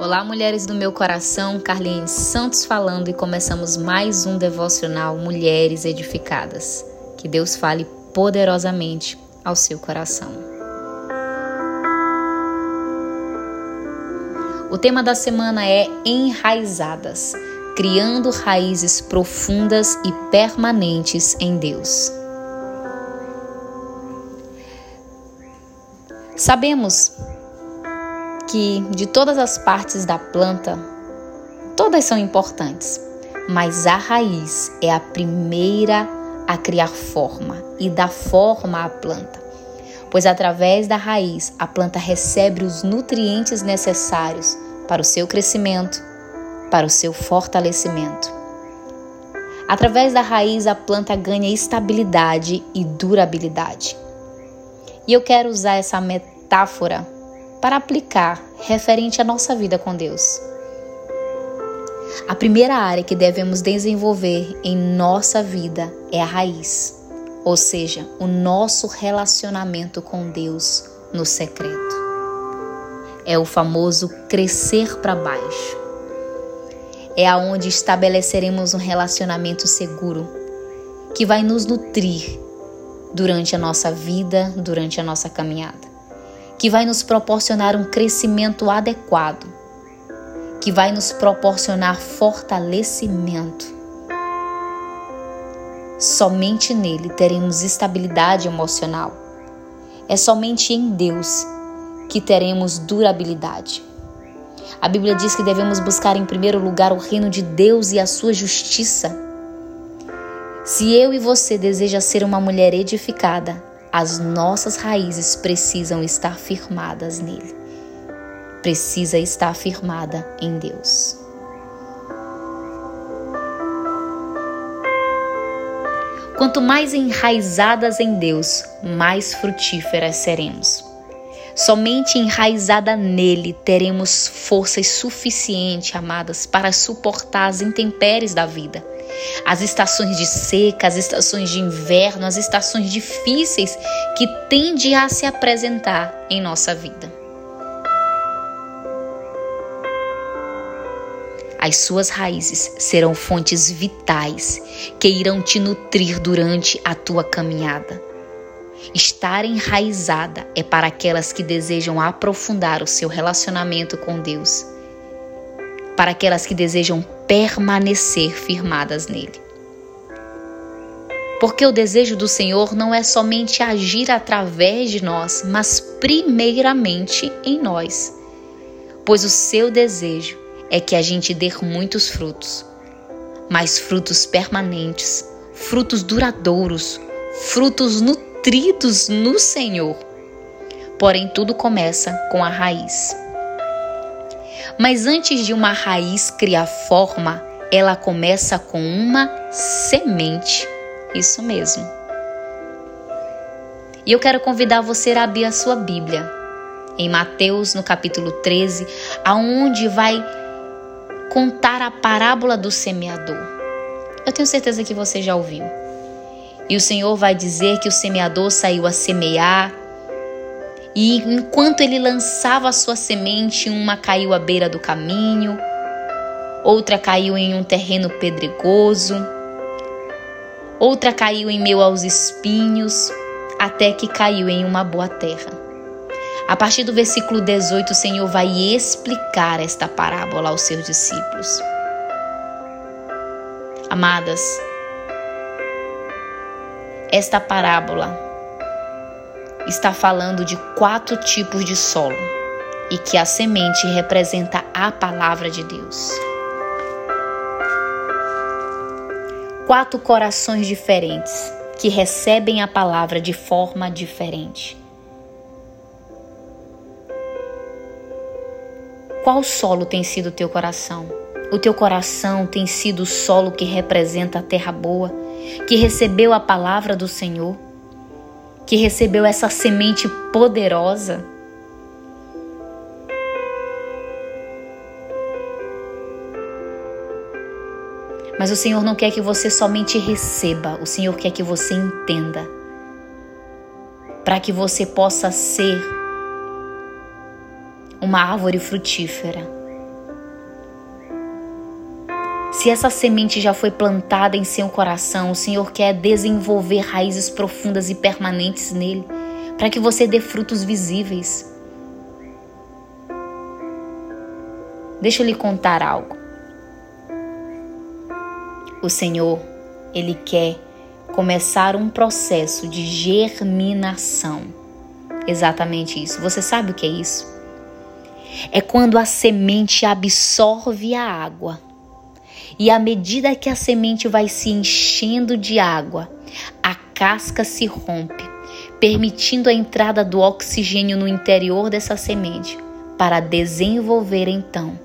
Olá, mulheres do meu coração, Carlinhos Santos falando e começamos mais um devocional Mulheres Edificadas. Que Deus fale poderosamente ao seu coração. O tema da semana é Enraizadas, criando raízes profundas e permanentes em Deus. Sabemos que de todas as partes da planta, todas são importantes, mas a raiz é a primeira a criar forma e dar forma à planta. Pois através da raiz a planta recebe os nutrientes necessários para o seu crescimento, para o seu fortalecimento. Através da raiz a planta ganha estabilidade e durabilidade. E eu quero usar essa metáfora para aplicar referente à nossa vida com Deus. A primeira área que devemos desenvolver em nossa vida é a raiz, ou seja, o nosso relacionamento com Deus no secreto. É o famoso crescer para baixo. É aonde estabeleceremos um relacionamento seguro que vai nos nutrir durante a nossa vida, durante a nossa caminhada que vai nos proporcionar um crescimento adequado, que vai nos proporcionar fortalecimento. Somente nele teremos estabilidade emocional. É somente em Deus que teremos durabilidade. A Bíblia diz que devemos buscar em primeiro lugar o reino de Deus e a sua justiça. Se eu e você deseja ser uma mulher edificada, as nossas raízes precisam estar firmadas nele. Precisa estar firmada em Deus. Quanto mais enraizadas em Deus, mais frutíferas seremos. Somente enraizada nele teremos forças suficientes, amadas, para suportar as intempéries da vida as estações de seca, as estações de inverno, as estações difíceis que tendem a se apresentar em nossa vida. As suas raízes serão fontes vitais que irão te nutrir durante a tua caminhada. Estar enraizada é para aquelas que desejam aprofundar o seu relacionamento com Deus, para aquelas que desejam permanecer firmadas nele. Porque o desejo do Senhor não é somente agir através de nós, mas primeiramente em nós. Pois o seu desejo é que a gente dê muitos frutos, mas frutos permanentes, frutos duradouros, frutos nutridos no Senhor. Porém, tudo começa com a raiz. Mas antes de uma raiz criar forma, ela começa com uma semente. Isso mesmo. E eu quero convidar você a abrir a sua Bíblia em Mateus, no capítulo 13, aonde vai contar a parábola do semeador. Eu tenho certeza que você já ouviu. E o Senhor vai dizer que o semeador saiu a semear, e enquanto ele lançava a sua semente, uma caiu à beira do caminho, outra caiu em um terreno pedregoso, outra caiu em meio aos espinhos, até que caiu em uma boa terra. A partir do versículo 18, o Senhor vai explicar esta parábola aos seus discípulos. Amadas, esta parábola está falando de quatro tipos de solo e que a semente representa a palavra de Deus. Quatro corações diferentes que recebem a palavra de forma diferente. Qual solo tem sido o teu coração? O teu coração tem sido o solo que representa a terra boa, que recebeu a palavra do Senhor? que recebeu essa semente poderosa. Mas o Senhor não quer que você somente receba, o Senhor quer que você entenda. Para que você possa ser uma árvore frutífera, Se essa semente já foi plantada em seu coração, o Senhor quer desenvolver raízes profundas e permanentes nele, para que você dê frutos visíveis. Deixa eu lhe contar algo. O Senhor, ele quer começar um processo de germinação. Exatamente isso. Você sabe o que é isso? É quando a semente absorve a água e à medida que a semente vai se enchendo de água, a casca se rompe, permitindo a entrada do oxigênio no interior dessa semente para desenvolver então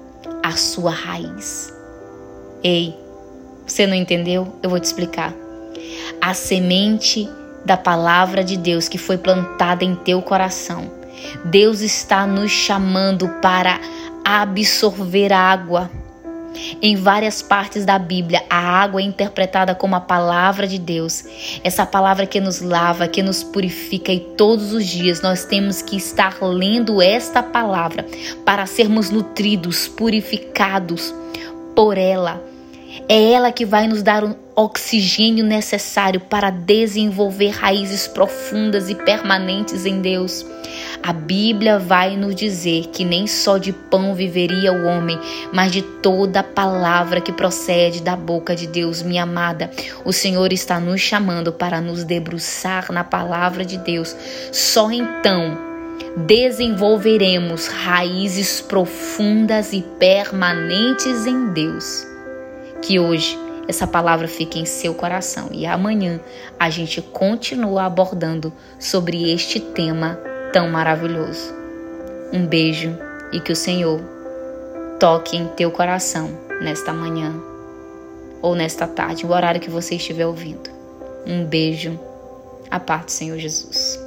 a sua raiz. Ei, você não entendeu? Eu vou te explicar. A semente da palavra de Deus que foi plantada em teu coração. Deus está nos chamando para absorver água em várias partes da Bíblia, a água é interpretada como a palavra de Deus. Essa palavra que nos lava, que nos purifica e todos os dias nós temos que estar lendo esta palavra para sermos nutridos, purificados por ela. É ela que vai nos dar o oxigênio necessário para desenvolver raízes profundas e permanentes em Deus. A Bíblia vai nos dizer que nem só de pão viveria o homem, mas de toda palavra que procede da boca de Deus, minha amada. O Senhor está nos chamando para nos debruçar na palavra de Deus. Só então desenvolveremos raízes profundas e permanentes em Deus. Que hoje essa palavra fique em seu coração e amanhã a gente continua abordando sobre este tema tão maravilhoso. Um beijo e que o Senhor toque em teu coração nesta manhã ou nesta tarde, o horário que você estiver ouvindo. Um beijo. A parte do Senhor Jesus.